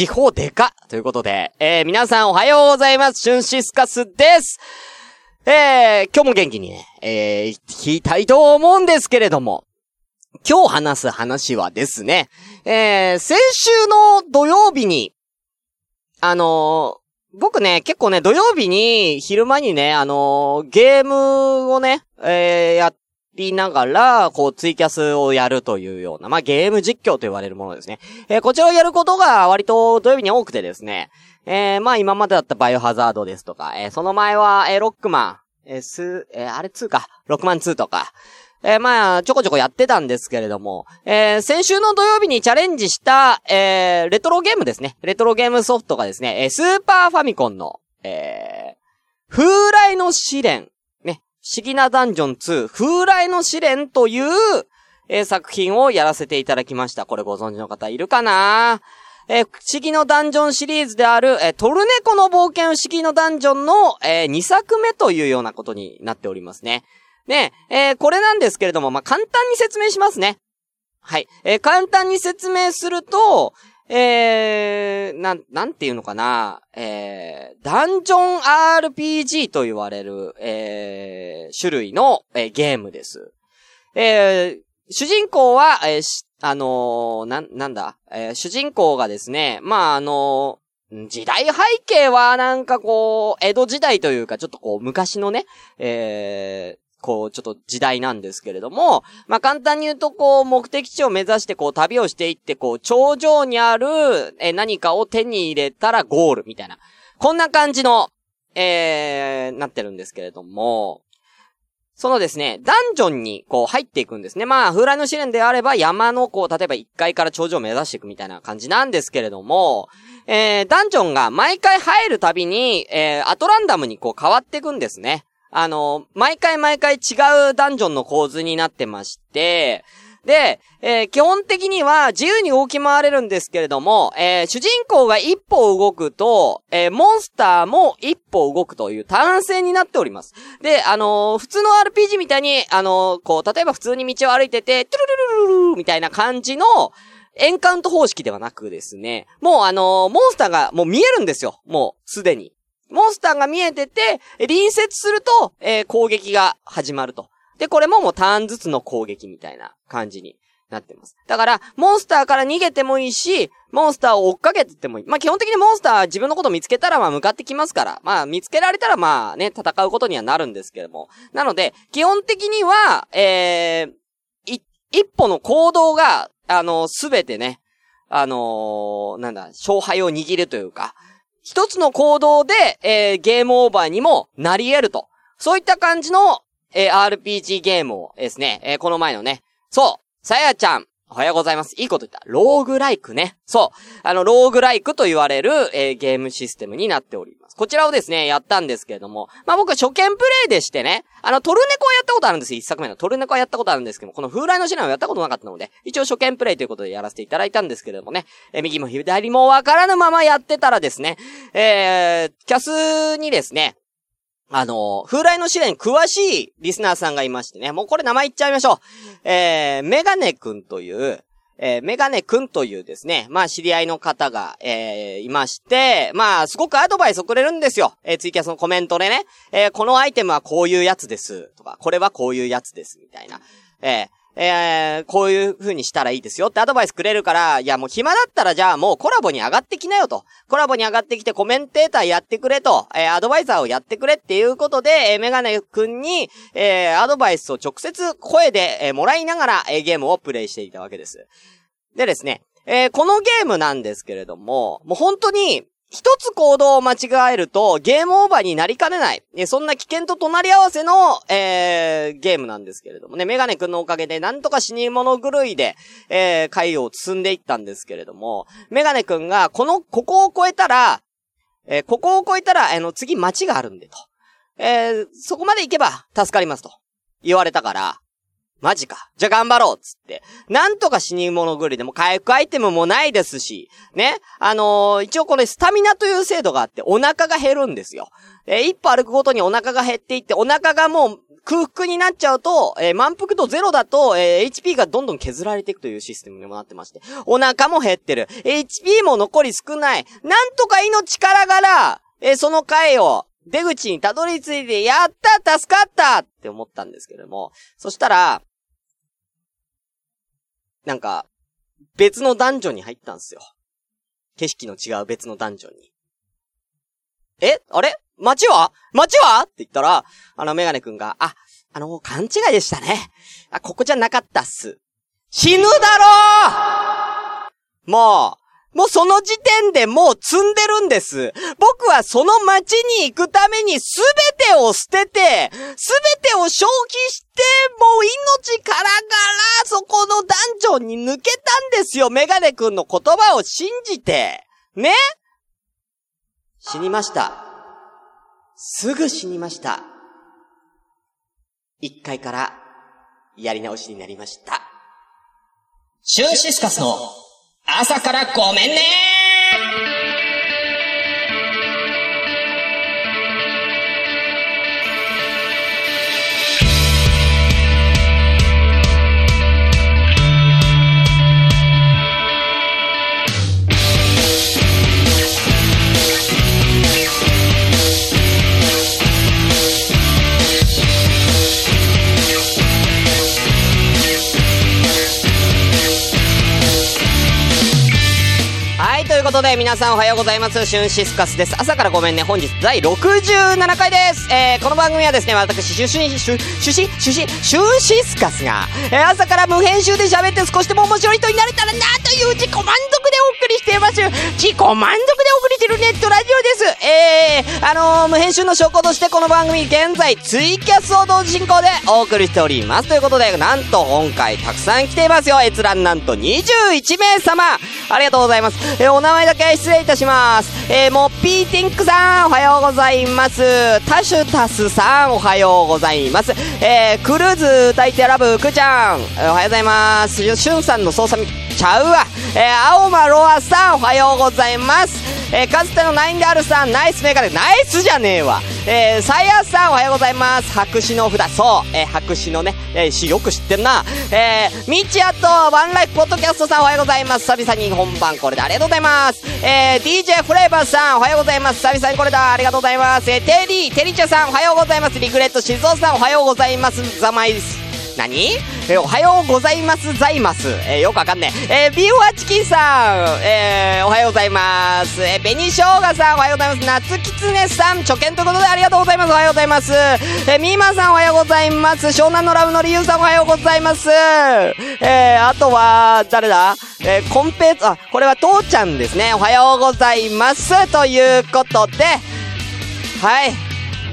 時報でかということで、えー、皆さんおはようございます。シュンシスカスです。えー、今日も元気にね、えー、聞きたいと思うんですけれども、今日話す話はですね、えー、先週の土曜日に、あのー、僕ね、結構ね、土曜日に、昼間にね、あのー、ゲームをね、えー、やっりながら、こう、ツイキャスをやるというような、まあ、ゲーム実況と言われるものですね。えー、こちらをやることが割と土曜日に多くてですね、えー、まあ、今までだったバイオハザードですとか、えー、その前は、えー、ロックマン、えー、ス、えー、あれ2か、ロックマン2とか、えー、まあ、ちょこちょこやってたんですけれども、えー、先週の土曜日にチャレンジした、えー、レトロゲームですね。レトロゲームソフトがですね、えー、スーパーファミコンの、えー、風来の試練、不思議なダンジョン2、風来の試練という、えー、作品をやらせていただきました。これご存知の方いるかな？えー、不思議のダンジョンシリーズである、えー、トルネコの冒険不思議のダンジョンの、えー、2作目というようなことになっておりますね。ね、えー、これなんですけれども、まあ、簡単に説明しますね。はい。え、簡単に説明すると、えー、なん、なんていうのかな、えー、ダンジョン RPG と言われる、えー、種類の、えー、ゲームです。えー、主人公は、えー、あのー、な、なんだ、えー、主人公がですね、まあ、あのー、時代背景はなんかこう、江戸時代というか、ちょっとこう、昔のね、えーこう、ちょっと時代なんですけれども、まあ、簡単に言うと、こう、目的地を目指して、こう、旅をしていって、こう、頂上にある、え、何かを手に入れたらゴール、みたいな。こんな感じの、えー、なってるんですけれども、そのですね、ダンジョンにこう入っていくんですね。まあ、風来の試練であれば山のこう、例えば1階から頂上を目指していくみたいな感じなんですけれども、えー、ダンジョンが毎回入るたびに、えー、アトランダムにこう変わっていくんですね。あの、毎回毎回違うダンジョンの構図になってまして、で、えー、基本的には自由に動き回れるんですけれども、えー、主人公が一歩動くと、えー、モンスターも一歩動くという単線になっております。で、あの普通の RPG みたいに、あのこう、例えば普通に道を歩いてて、トゥルルルルルルみたいな感じの、エンカウント方式ではなくですね、もうあのモンスターがもう見えるんですよ。もう、すでに。モンスターが見えてて、隣接すると、えー、攻撃が始まると。で、これももうターンずつの攻撃みたいな感じになってます。だから、モンスターから逃げてもいいし、モンスターを追っかけてってもいい。まあ、基本的にモンスターは自分のこと見つけたら、ま、向かってきますから。まあ、見つけられたら、まね、戦うことにはなるんですけども。なので、基本的には、えー、い、一歩の行動が、あの、すべてね、あのー、なんだ、勝敗を握るというか、一つの行動で、えー、ゲームオーバーにもなり得ると。そういった感じの、えー、RPG ゲームをですね、えー、この前のね、そう、さやちゃん、おはようございます。いいこと言った。ローグライクね。そう。あの、ローグライクと言われる、えー、ゲームシステムになっております。こちらをですね、やったんですけれども、まあ僕は初見プレイでしてね、あの、トルネコはやったことあるんですよ。一作目のトルネコはやったことあるんですけども、この風来のシナをやったことなかったので、一応初見プレイということでやらせていただいたんですけれどもね、えー、右も左もわからぬままやってたらですね、えー、キャスにですね、あの、風来の試練詳しいリスナーさんがいましてね、もうこれ名前言っちゃいましょう。えー、メガネくんという、えー、メガネくんというですね、まあ知り合いの方が、えー、いまして、まあすごくアドバイスをくれるんですよ。えー、ツイキャスのコメントでね、えー、このアイテムはこういうやつです、とか、これはこういうやつです、みたいな。えー、えー、こういう風にしたらいいですよってアドバイスくれるから、いやもう暇だったらじゃあもうコラボに上がってきなよと。コラボに上がってきてコメンテーターやってくれと、えー、アドバイザーをやってくれっていうことで、えー、メガネくんに、えー、アドバイスを直接声で、えー、もらいながら、えー、ゲームをプレイしていたわけです。でですね、えー、このゲームなんですけれども、もう本当に、一つ行動を間違えると、ゲームオーバーになりかねない。えそんな危険と隣り合わせの、えー、ゲームなんですけれどもね、メガネくんのおかげで、なんとか死に物狂いで、えー、回を進んでいったんですけれども、メガネくんが、この、ここを越えたら、えー、ここを越えたら、あの、次街があるんでと。えー、そこまで行けば助かりますと。言われたから、マジか。じゃあ頑張ろうつって。なんとか死に物狂いでも回復アイテムもないですし、ね。あのー、一応これスタミナという制度があってお腹が減るんですよ。えー、一歩歩くごとにお腹が減っていって、お腹がもう空腹になっちゃうと、えー、満腹度ゼロだと、えー、HP がどんどん削られていくというシステムにもなってまして、お腹も減ってる。HP も残り少ない。なんとか命からがら、えー、その回を、出口にたどり着いて、やった助かったって思ったんですけども、そしたら、なんか、別のダンジョンに入ったんですよ。景色の違う別のダンジョンに。え？あれ？街は？街は？って言ったら、あのメガネくんが、あ、あの、勘違いでしたね。あ、ここじゃなかったっす。死ぬだろもう、もうその時点でもう積んでるんです。僕はその街に行くためにすべてを捨てて、すべてを消費して、もう命からがらそこのダンジョンに抜けたんですよ。メガネ君の言葉を信じて。ね？死にました。すぐ死にました。一回からやり直しになりました。シュンシスカスの朝からごめんねことで、皆さんおはようございます。シュンシスカスです。朝からごめんね。本日第67回です。えー、この番組はですね、私、シュシュシュ、シュシ、シュシ、シュンシスカスが、えー、朝から無編集で喋って少しでも面白い人になれたらなという自己満足でお送りしています。自己満足でお送りしてるネットラジオです。えー、あのー、無編集の証拠としてこの番組現在ツイキャスを同時進行でお送りしております。ということで、なんと今回たくさん来ていますよ。閲覧なんと21名様。ありがとうございます。えー、お名前だけ失礼いたします。えー、モッピーティンクさん、おはようございます。タシュタスさん、おはようございます。えー、クルーズ歌い手ラブ、くちゃん、おはようございます。しゅんさんの操作ちゃうわ。えー、青間ロアさん、おはようございます。えー、かつてのナインであるさん、ナイスメガネ、ナイスじゃねえわ。えー、さやさん、おはようございます。白紙の札、そう、えー、白紙のね、えー、詩よく知ってんな。えー、みちあと、ワンライフポッドキャストさん、おはようございます。久々に本番これでありがとうございます。えー、DJ フレーバーさん、おはようございます。久々にこれだ、ありがとうございます。えー、テリー、テリチャさん、おはようございます。リグレット、静雄さん、おはようございます。ザマイです。何？えおはようございますざいます。え、よくわかんねえ。えー、ビューアチキンさん、えー、おはようございます。えー、紅生姜さん、おはようございます。夏キツネさん、初見ということでありがとうございます。おはようございます。えー、ミーマンさん、おはようございます。湘南のラブの理由さん、おはようございます。えー、あとは、誰だ？えー、コンペあ、これは父ちゃんですね。おはようございます。ということで、はい。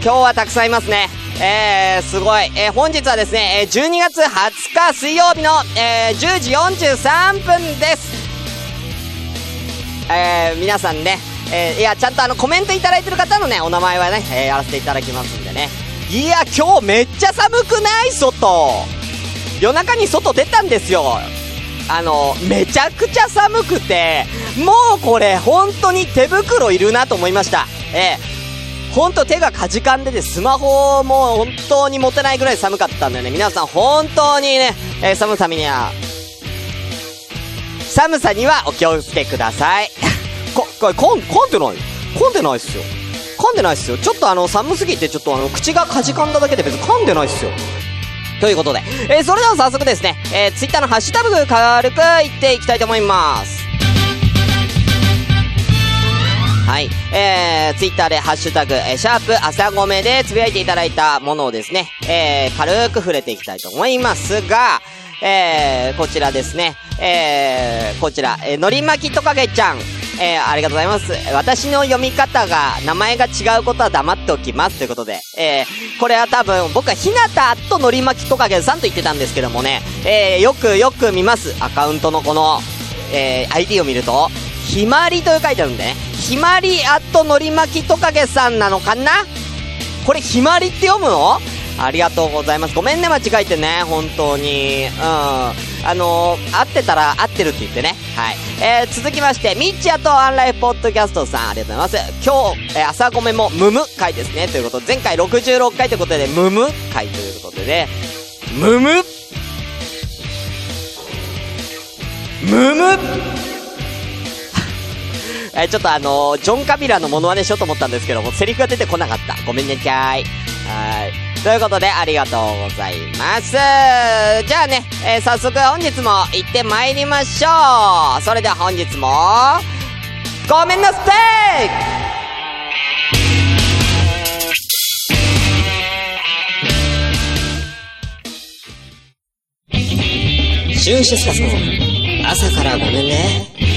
今日はたくさんいますね。えー、すごい。えー、本日はですねえ、12月20日水曜日の、えー、10時43分です。えー、皆さんね、えー、いや、ちゃんとあの、コメントいただいてる方のね、お名前はね、えー、やらせていただきますんでね。いや、今日めっちゃ寒くない？外。夜中に外出たんですよ。あの、めちゃくちゃ寒くて、もうこれ、本当に手袋いるなと思いました。えーほんと手がかじかんでて、スマホも本当に持てないぐらい寒かったんだよね。皆さん本当にね、えー、寒さには、寒さにはお気をつけください。こ、これ、こん、噛んでない？噛んでないっすよ。噛んでないっすよ。ちょっとあの、寒すぎてちょっとあの、口がかじかんだだけで別に噛んでないっすよ。ということで、えー、それでは早速ですね、えー、ツイッターのハッシュタグ軽く言っていきたいと思います。はい。えー、ツイッターでハッシュタグ、えー、シャープ朝ごめでつぶやいていただいたものをですね、えー、軽く触れていきたいと思いますが、えー、こちらですね、えー、こちら、えー、のりまきとかげちゃん、えー、ありがとうございます。私の読み方が、名前が違うことは黙っておきます。ということで、えー、これは多分、僕はひなたとのりまきとかげさんと言ってたんですけどもね、えー、よくよく見ます。アカウントのこの、えー、ID を見ると、ひまりと書いてあるんでね。ひまりアットのりまきとかげさんなのかな？これひまりって読むの？ありがとうございます。ごめんね、間違えてね、本当に。うん。あのー、合ってたら合ってるって言ってね。はい。えー、続きまして、ミッチアとアンライフポッドキャストさん、ありがとうございます。今日、えー、朝ごめもムム回ですね。ということで、前回66回ということで、ムム回ということでね、ムムムムえちょっとあのー、ジョン・カビラのモノマネしようと思ったんですけども、セリフが出てこなかった。ごめんねちゃーい。はい。ということで、ありがとうございます。じゃあね、えー、早速本日も行って参りましょう。それでは本日も、ごめんなさいシュンシスカスの朝からごめんね。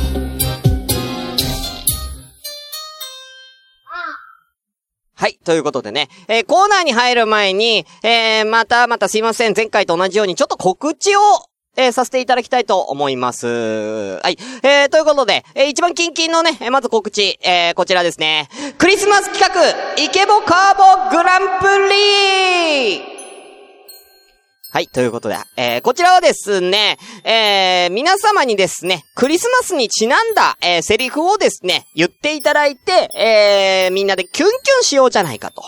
はい。ということでね、えー、コーナーに入る前に、えー、またまたすいません。前回と同じようにちょっと告知をえー、させていただきたいと思います。はい。えー、ということで、えー、一番キンキンのね、え、まず告知、えー、こちらですね。クリスマス企画、イケボカーボグランプリはい、ということで、えー、こちらはですね、えー、皆様にですね、クリスマスにちなんだ、えー、セリフをですね、言っていただいて、えー、みんなでキュンキュンしようじゃないかと。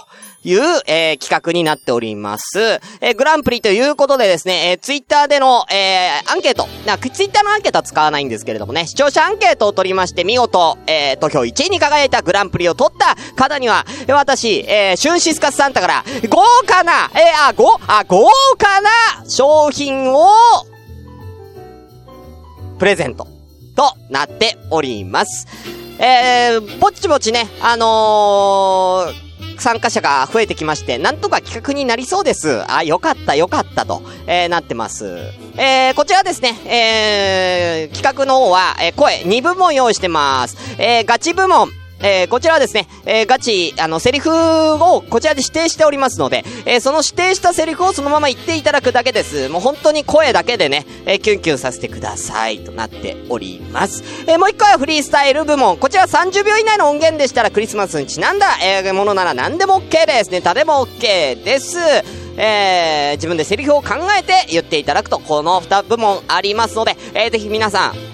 いう、えー、企画になっております。えー、グランプリということでですね、えー、ツイッターでの、えー、アンケート。な、ツイッターのアンケートは使わないんですけれどもね、視聴者アンケートを取りまして、見事、えー、投票1位に輝いたグランプリを取った方には、私、えー、シュンシスカスサンタから、豪華な、えー、あ、ご、あ、豪華な商品を、プレゼント、となっております。えー、ぼちぼちね、あのー、参加者が増えてきまして、なんとか企画になりそうです。あ、よかった、よかったと、えー、なってます。えー、こちらですね、えー、企画の方は、えー、声2部門用意してます。えー、ガチ部門、えー、こちらはですね、えー、ガチ、あの、セリフをこちらで指定しておりますので、えー、その指定したセリフをそのまま言っていただくだけです。もう本当に声だけでね、えキュンキュンさせてくださいとなっております。えもう一回はフリースタイル部門。こちら30秒以内の音源でしたらクリスマスにちなんだ、えものなら何でも OK です。ネタでも OK です。えー、自分でセリフを考えて言っていただくと、この2部門ありますので、えー、ぜひ皆さん、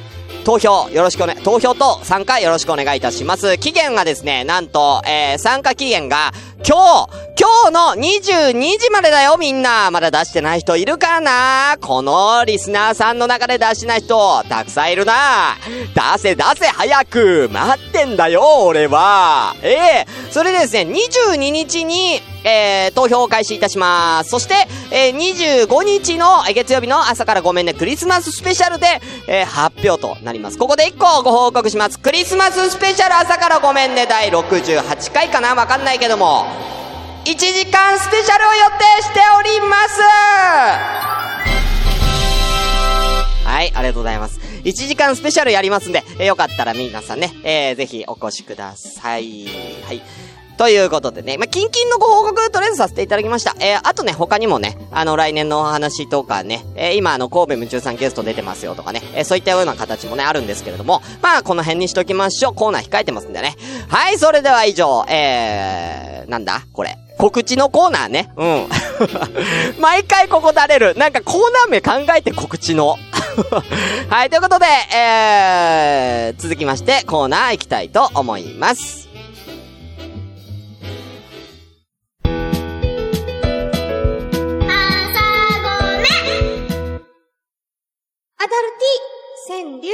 投票よろしくおね、投票と参加よろしくお願いいたします。期限がですね、なんと、えー、参加期限が、今日、今日の22時までだよ、みんな。まだ出してない人いるかな？このリスナーさんの中で出してない人、たくさんいるな。出せ出せ、早く待ってんだよ、俺は。ええー、それでですね、22日に、えー、投票を開始いたします。そして、えー、25日の月曜日の朝からごめんね、クリスマススペシャルで、えー、発表となります。ここで1個ご報告します。クリスマススペシャル朝からごめんね、第68回かな？わかんないけども、1時間スペシャルを予定しておりますはい、ありがとうございます。1時間スペシャルやりますんで、えー、よかったら皆さんね、えー、ぜひお越しください。はい。ということでね、まあ、キンキンのご報告、とりあえずさせていただきました。えー、あとね、他にもね、あの、来年のお話とかね、えー、今、あの、神戸夢中さんゲスト出てますよとかね、えー、そういったような形もね、あるんですけれども、まあ、この辺にしときましょう。コーナー控えてますんでね。はい、それでは以上、えー、なんだ？これ。告知のコーナーね。うん。毎回ここ垂れる。なんかコーナー名考えて告知の。はい、ということで、えー、続きましてコーナー行きたいと思います。川柳。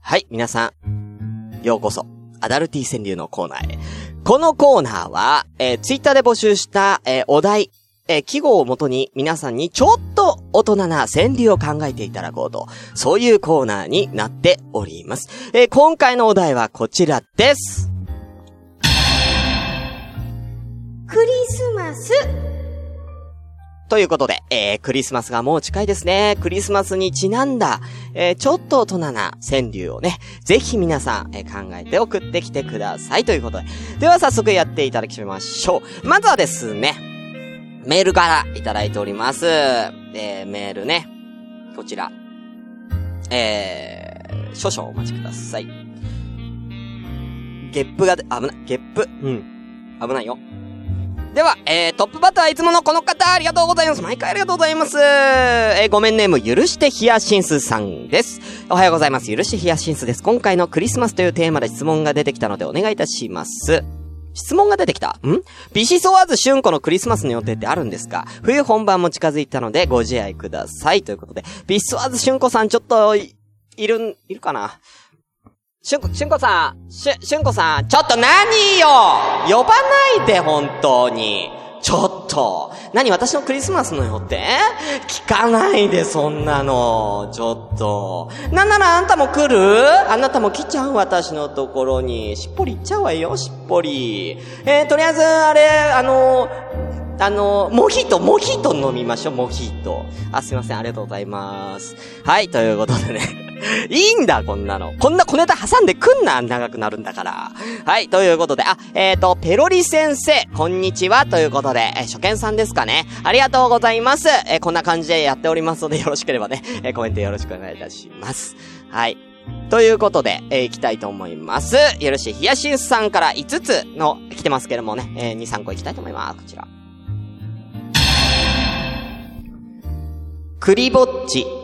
はい、皆さん、ようこそ、アダルティ川柳のコーナーへ。このコーナーは、えー、ツイッターで募集した、えー、お題、えー、記号をもとに皆さんにちょっと大人な川柳を考えていただこうと、そういうコーナーになっております。えー、今回のお題はこちらです。クリスマスということで、えー、クリスマスがもう近いですね。クリスマスにちなんだ、えー、ちょっと大人な川柳をね、ぜひ皆さん、えー、考えて送ってきてください。ということで。では早速やっていただきましょう。まずはですね、メールからいただいております。えー、メールね。こちら。えー、少々お待ちください。ゲップがで、危ない、ゲップ。うん。危ないよ。では、えー、トップバッターいつものこの方、ありがとうございます。毎回ありがとうございます。えー、ごめんネーム、許してヒヤシンスさんです。おはようございます。許してヒヤシンスです。今回のクリスマスというテーマで質問が出てきたのでお願いいたします。質問が出てきた？ん？ビシソワーズ春子のクリスマスの予定ってあるんですか？冬本番も近づいたのでご自愛ください。ということで、ビシソワーズ春子さんちょっと、いるん、いるかな？しゅんこ、しゅんこさん、しゅ、しゅんこさん、ちょっと何よ？呼ばないで、本当に。ちょっと。何私のクリスマスの予定？聞かないで、そんなの。ちょっと。なんならあんたも来る？あなたも来ちゃう？私のところに。しっぽり行っちゃうわよ、しっぽり。えー、とりあえず、あれ、あの、あの、モヒート、モヒート飲みましょう、モヒート。あ、すいません、ありがとうございます。はい、ということでね。いいんだ、こんなの。こんな小ネタ挟んでくんな、長くなるんだから。はい、ということで、あ、えっ、ー、と、ペロリ先生、こんにちは、ということで、えー、初見さんですかね。ありがとうございます。えー、こんな感じでやっておりますので、よろしければね、え、コメントよろしくお願いいたします。はい。ということで、えー、行きたいと思います。よろしい、ヒヤシンスさんから5つの、来てますけどもね、えー、2、3個行きたいと思います。こちら。クリぼっち。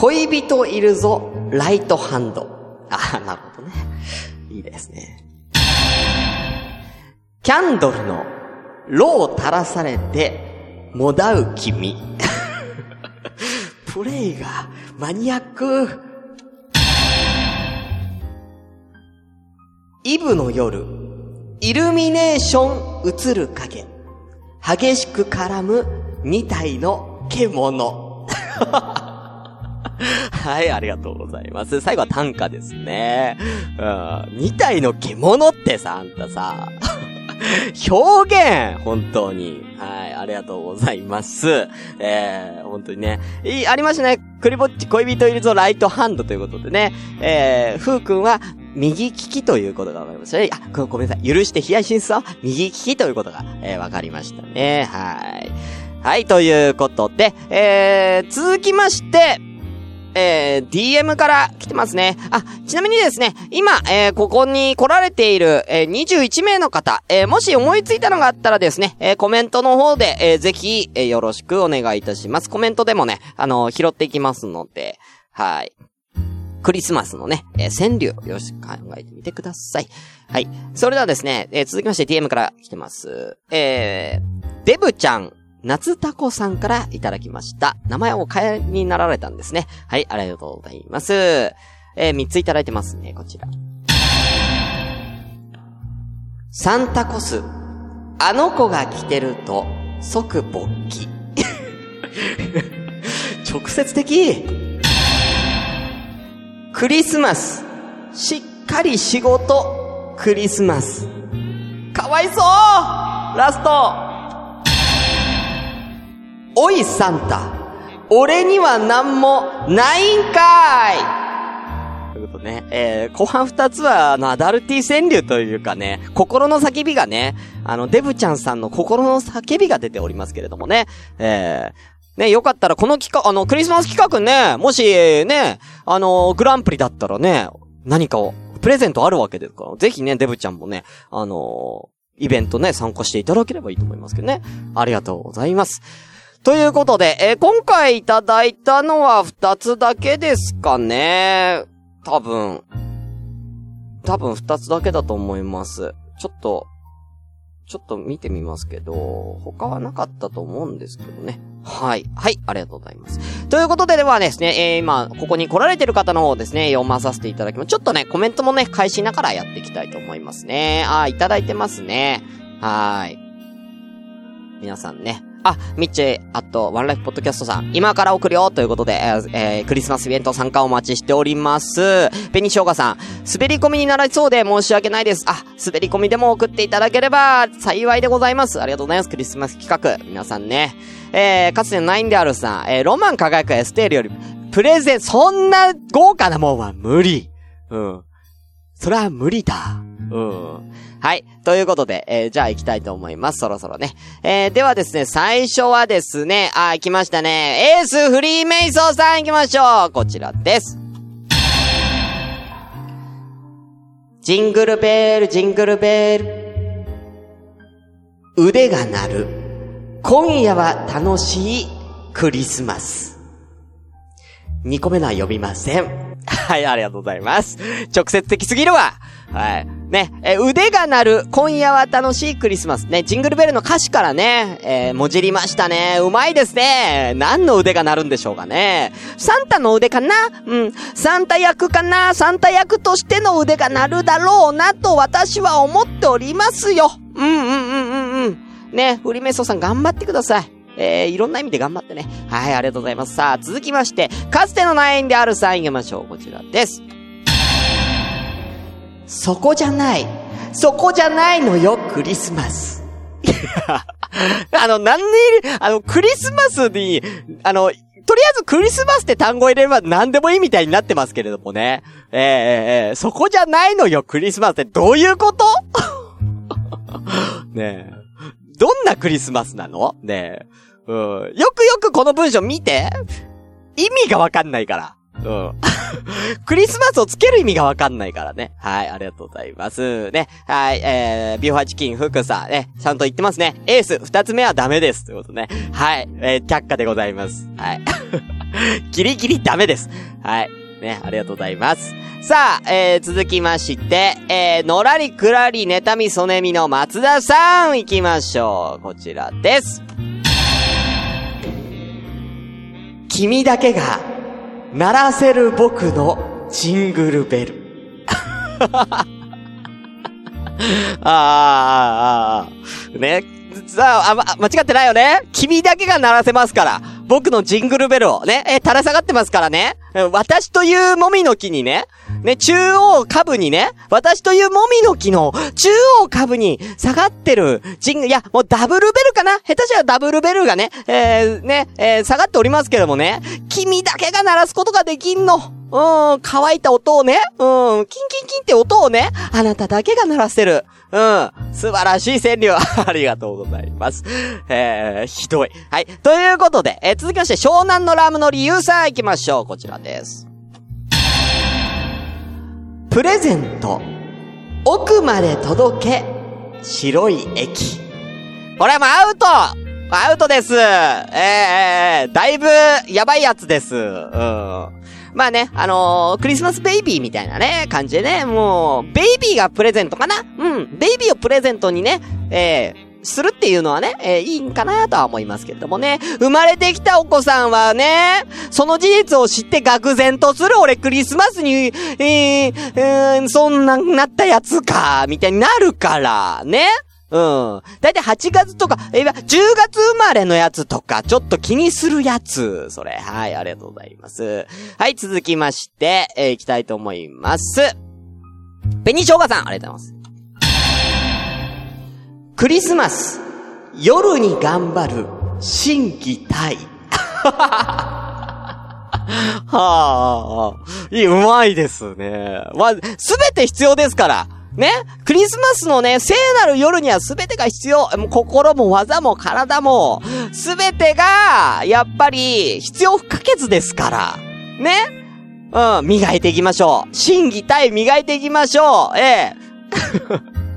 恋人いるぞ、ライトハンド。あ、なるほどね。いいですね。キャンドルの、ロを垂らされて、もだう君。プレイが、マニアック。イブの夜、イルミネーション映る影。激しく絡む二体の獣。はい、ありがとうございます。最後は短歌ですね。うん。二体の獣ってさ、あんたさ。表現本当に。はい、ありがとうございます。えー、本当にね。いい、ありましたね。クリぼっち恋人いるぞライトハンドということでね。えー、ふうくんは右利きということがわかりましたね。あ、ごめんなさい。許してヒヤシンスは右利きということが、えー、わかりましたね。はい。はい、ということで、えー、続きまして、えー、DM から来てますね。あ、ちなみにですね、今、えー、ここに来られている、えー、21名の方、えー、もし思いついたのがあったらですね、えー、コメントの方で、えー、ぜひ、えー、よろしくお願いいたします。コメントでもね、あのー、拾っていきますので、はい。クリスマスのね、えー、川柳、よし考えてみてください。はい。それではですね、えー、続きまして DM から来てます。えー、デブちゃん、夏タコさんからいただきました。名前を変えになられたんですね。はい、ありがとうございます。えー、3ついただいてますね、こちら。サンタコス。あの子が来てると、即勃起。直接的クリスマス。しっかり仕事。クリスマス。かわいそうラストおいサンタ、俺には何もないんかいということね、えー、後半二つは、あの、アダルティ川柳というかね、心の叫びがね、あの、デブちゃんさんの心の叫びが出ておりますけれどもね、えー、ね、よかったらこの企画、あの、クリスマス企画ね、もし、ね、あの、グランプリだったらね、何かを、プレゼントあるわけですから、ぜひね、デブちゃんもね、あのイベントね、参加していただければいいと思いますけどね。ありがとうございます。ということで、えー、今回いただいたのは二つだけですかね。多分。多分二つだけだと思います。ちょっと、ちょっと見てみますけど、他はなかったと思うんですけどね。はい。はい。ありがとうございます。ということでではですね、えー、今、ここに来られてる方の方ですね、読まさせていただきます。ちょっとね、コメントもね、返しながらやっていきたいと思いますね。あいただいてますね。はーい。皆さんね、あ、ミッチェ、あと、ワンライフポッドキャストさん、今から送るよということで、えーえクリスマスイベント参加お待ちしております。紅しょうがさん、滑り込みになりそうで申し訳ないです。あ、滑り込みでも送っていただければ幸いでございます。ありがとうございます。クリスマス企画。皆さんね。えー、かつてのナインであるさん、えー、ロマン輝くエステールより、プレゼン、そんな豪華なもんは無理。うん。それは無理だ。うん。はい。ということで、えー、じゃあ行きたいと思います。そろそろね。えー、ではですね、最初はですね、あ、来ましたね。エースフリーメイソーさん行きましょう。こちらです。ジングルベール、ジングルベール。腕が鳴る。今夜は楽しいクリスマス。2個目のは呼びません。はい、ありがとうございます。直接的すぎるわ。はい。ね、え腕が鳴る、今夜は楽しいクリスマス。ね、ジングルベルの歌詞からね、えー、もじりましたね。うまいですね。何の腕が鳴るんでしょうかね。サンタの腕かな？うん。サンタ役かな？サンタ役としての腕が鳴るだろうなと私は思っておりますよ。うんうんうんうんうん。ね、フリメソさん頑張ってください。えー、いろんな意味で頑張ってね。はい、ありがとうございます。さあ、続きまして、かつてのナインであるさん行きましょう。こちらです。そこじゃない。そこじゃないのよ、クリスマス。い やあの、なんで、あの、クリスマスに、あの、とりあえずクリスマスって単語入れれば何でもいいみたいになってますけれどもね。え、えーえーそこじゃないのよ、クリスマスってどういうこと？ねえ。どんなクリスマスなの？ねえ。うん。よくよくこの文章見て。意味がわかんないから。うん。クリスマスをつける意味がわかんないからね。はい、ありがとうございます。ね。はい、えー、ビオハチキン、フクさん、ね、ちゃんと言ってますね。エース、二つ目はダメです。ということね。はい、えー、却下でございます。はい。ギリギリダメです。はい。ね、ありがとうございます。さあ、えー、続きまして、えー、のらりくらり、ねたみそねみの松田さん、行きましょう。こちらです。君だけが、鳴らせる僕のジングルベル。あ ーあー、ああ、ね。さあ、あ、間違ってないよね君だけが鳴らせますから。僕のジングルベルをね、え、垂れ下がってますからね。私というもみの木にね、ね、中央下部にね、私というもみの木の中央下部に下がってるジング、いや、もうダブルベルかな下手したらダブルベルがね、えー、ね、えー、下がっておりますけどもね、君だけが鳴らすことができんの。うん、乾いた音をね、うん、キンキンキンって音をね、あなただけが鳴らせる。うん、素晴らしい川柳。ありがとうございます。えー、ひどい。はい。ということで、えー続きまして、湘南のラムの理由さん行きましょう。こちらです。プレゼント、奥まで届け、白い駅。これもアウトアウトですえー、えー、だいぶ、やばいやつです。うん。まあね、あのークリスマスベイビーみたいなね、感じでね、もう、ベイビーがプレゼントかな？うん、ベイビーをプレゼントにね、えー、するっていうのはね、えーいいんかなとは思いますけれどもね。生まれてきたお子さんはね、その事実を知って愕然とする俺クリスマスに、えー、えーそんななったやつか、みたいになるから、ね。うん。だいたい8月とか、え、10月生まれのやつとか、ちょっと気にするやつ。それ。はい、ありがとうございます。はい、続きまして、えー、いきたいと思います。ペニショウガさん、ありがとうございます。クリスマス、夜に頑張る、心技体。はあ、いい、うまいですね。ま、すべて必要ですから。ねクリスマスのね、聖なる夜にはすべてが必要。もう心も技も体も、すべてが、やっぱり、必要不可欠ですから。ねうん、磨いていきましょう。心技体磨いていきましょう。ええ。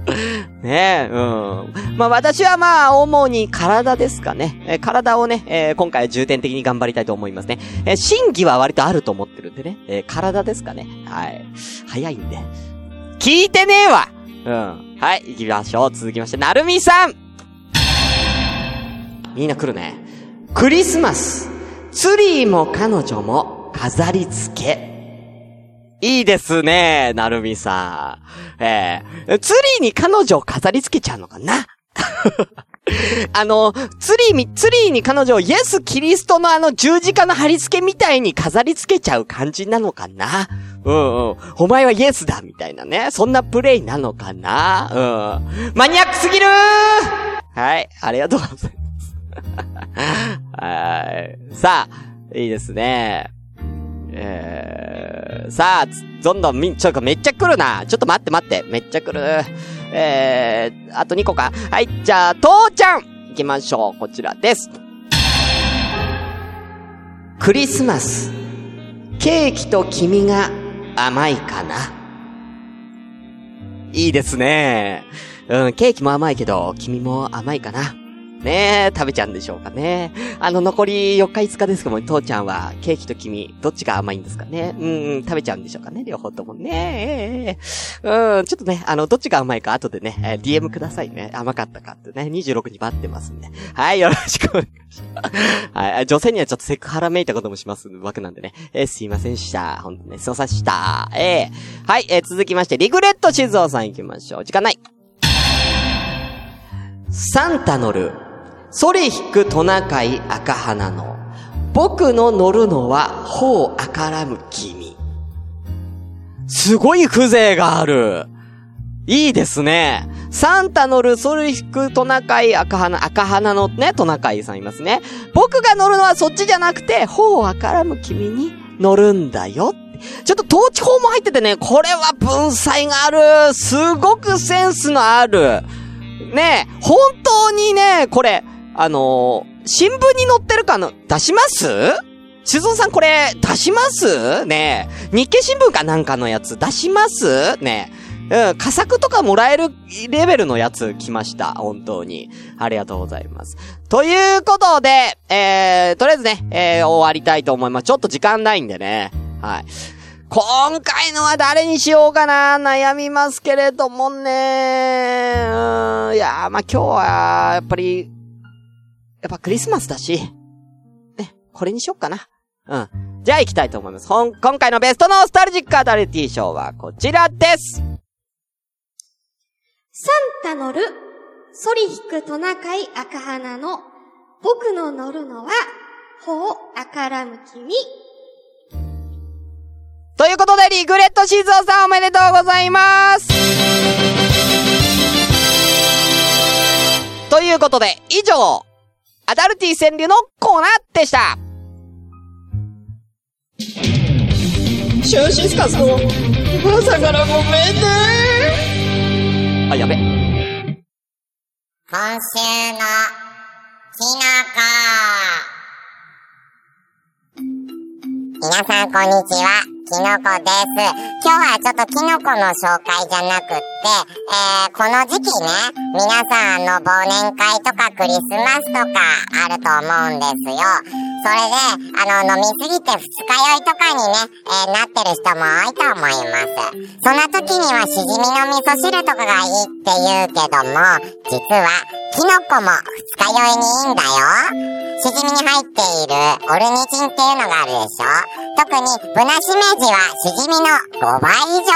ねえ、うん。まあ私はまあ、主に体ですかね。え体をね、えー今回重点的に頑張りたいと思いますね。えー審議は割とあると思ってるんでね。えー体ですかね。はい。早いんで。聞いてねえわうん。はい、行きましょう。続きまして、なるみさんみんな来るね。クリスマス。ツリーも彼女も飾り付け。いいですね、なるみさん。えー、ツリーに彼女を飾り付けちゃうのかな？あの、ツリーみ、ツリーに彼女をイエス・キリストのあの十字架の貼り付けみたいに飾り付けちゃう感じなのかな？うんうん。お前はイエスだみたいなね。そんなプレイなのかな？うん。マニアックすぎるーはい。ありがとうございます。はい。さあ、いいですね。えー、さあ、どんどんみん、ちょっとめっちゃ来るな。ちょっと待って待って。めっちゃ来る。えー、あと2個か。はい、じゃあ、父ちゃん行きましょう。こちらです。クリスマス。ケーキと君が甘いかな？いいですね。うん、ケーキも甘いけど、君も甘いかな？ね、食べちゃうんでしょうかね。あの、残り4日5日ですけども、父ちゃんは、ケーキと君、どっちが甘いんですかねうん、食べちゃうんでしょうかね両方ともね。ええうん、ちょっとね、あの、どっちが甘いか後でね、えー DM くださいね。甘かったかってね、26に待ってますんで。はい、よろしくお願いします。はい、女性にはちょっとセクハラめいたこともしますわけなんでね。えーすいませんでした。ほんとね、すいませんでした。えーはい、えー続きまして、リグレット静雄さん行きましょう。時間ない。サンタ乗る、ソリ引くトナカイ赤花の、僕の乗るのは頬あからむ君。すごい風情がある。いいですね。サンタ乗るソリ引くトナカイ赤花、赤花のね、トナカイさんいますね。僕が乗るのはそっちじゃなくて、頬あからむ君に乗るんだよ。ちょっと統治法も入っててね、これは文才がある。すごくセンスのある。ねえ、本当にね、これ、あのー新聞に載ってるかの、出します？静雄さんこれ、出します？ねえ。日経新聞かなんかのやつ出します？ねえ。うん、佳作とかもらえるレベルのやつ来ました。本当に。ありがとうございます。ということで、えー、とりあえずね、えー、終わりたいと思います。ちょっと時間ないんでね。はい。今回のは誰にしようかな？悩みますけれどもね。うん、いやー、まあ、今日は、やっぱり、やっぱクリスマスだし、ね、これにしよっかな。うん。じゃあ行きたいと思います。ほん、今回のベストノスタルジックアダルティ賞はこちらです。サンタ乗る、ソリ引くトナカイ赤花の、僕の乗るのは、頬あからむ君。ということで、リグレット静雄さんおめでとうございますということで、以上、アダルティ川柳のコーナーでしたシュンシスカスの朝からごめんねあ、やべ。今週のきのこ。皆さんこんにちは、きのこです。今日はちょっときのこの紹介じゃなくって、えー、この時期ね、皆さんあの忘年会とかクリスマスとかあると思うんですよ。それで、あの、飲みすぎて二日酔いとかにね、えーなってる人も多いと思います。そんな時にはしじみの味噌汁とかがいいって言うけども、実は、キノコも二日酔いにいいんだよ。しじみに入っているオルニチンっていうのがあるでしょ特にブナシメジはしじみの5倍以上。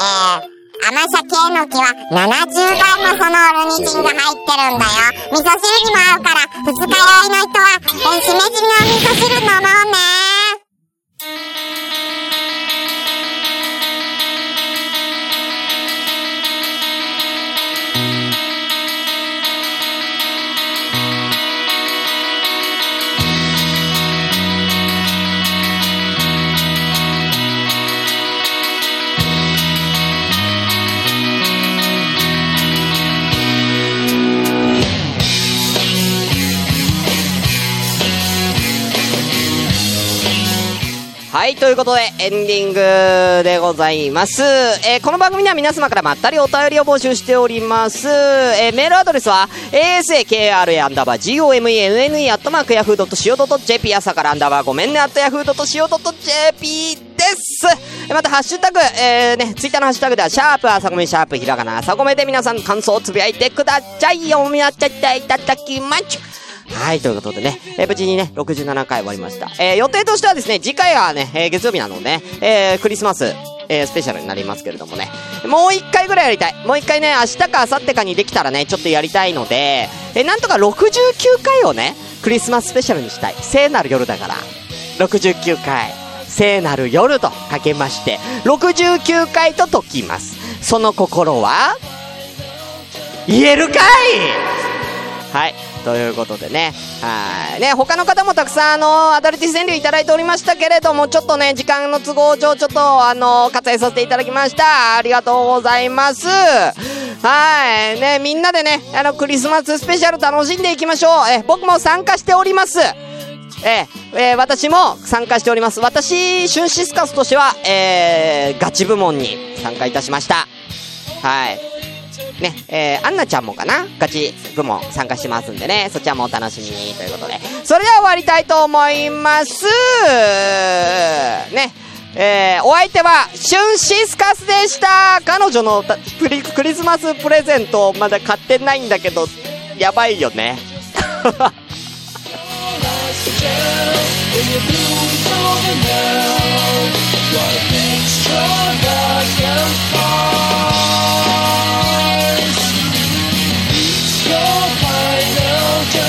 えー、甘さ系の木は70倍もそのオルニチンが入ってるんだよ。味噌汁にも合うから、二日酔いの人は、えーしめじの味噌汁飲もうね。ということで、エンディングでございます。えーこの番組では皆様からまったりお便りを募集しております。えーメールアドレスは、asakra アンダーバー gomenne アットマークヤフー .co.jp 朝からアンダーバーごめんね、アットヤフー .co.jp です。えーまた、ハッシュタグ、えー、ね、ツイッターのハッシュタグでは、シャープ朝ごめ、シャープひらがな朝ごめで皆さん感想をつぶやいてください。読み上げていただきます。はい、ということでね、えー無事にね、67回終わりました。えー予定としてはですね、次回はね、えー月曜日なのでね、えークリスマス、えースペシャルになりますけれどもね、もう一回ぐらいやりたい。もう一回ね、明日か明後日かにできたらね、ちょっとやりたいので、え、なんとか69回をね、クリスマススペシャルにしたい。聖なる夜だから。69回。聖なる夜とかけまして、69回と解きます。その心は、言えるかいはい。ということでね。はい。ね、他の方もたくさん、あの、アダルティ川柳いただいておりましたけれども、ちょっとね、時間の都合上、ちょっと、あの、割愛させていただきました。ありがとうございます。はい。ね、みんなでね、あの、クリスマススペシャル楽しんでいきましょう。え、僕も参加しております。えーえー私も参加しております。私、シュンシスカスとしては、えー、ガチ部門に参加いたしました。はい。ね、えー、アンナちゃんもかな？ガチ部門参加しますんでね、そちらもお楽しみにということで。それでは終わりたいと思います。ね。えー、お相手は、シュンシスカスでした彼女のプリクリスマスプレゼントまだ買ってないんだけど、やばいよね。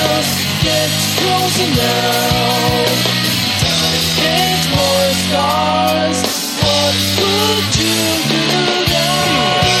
house closer now. More scars. What would you do now?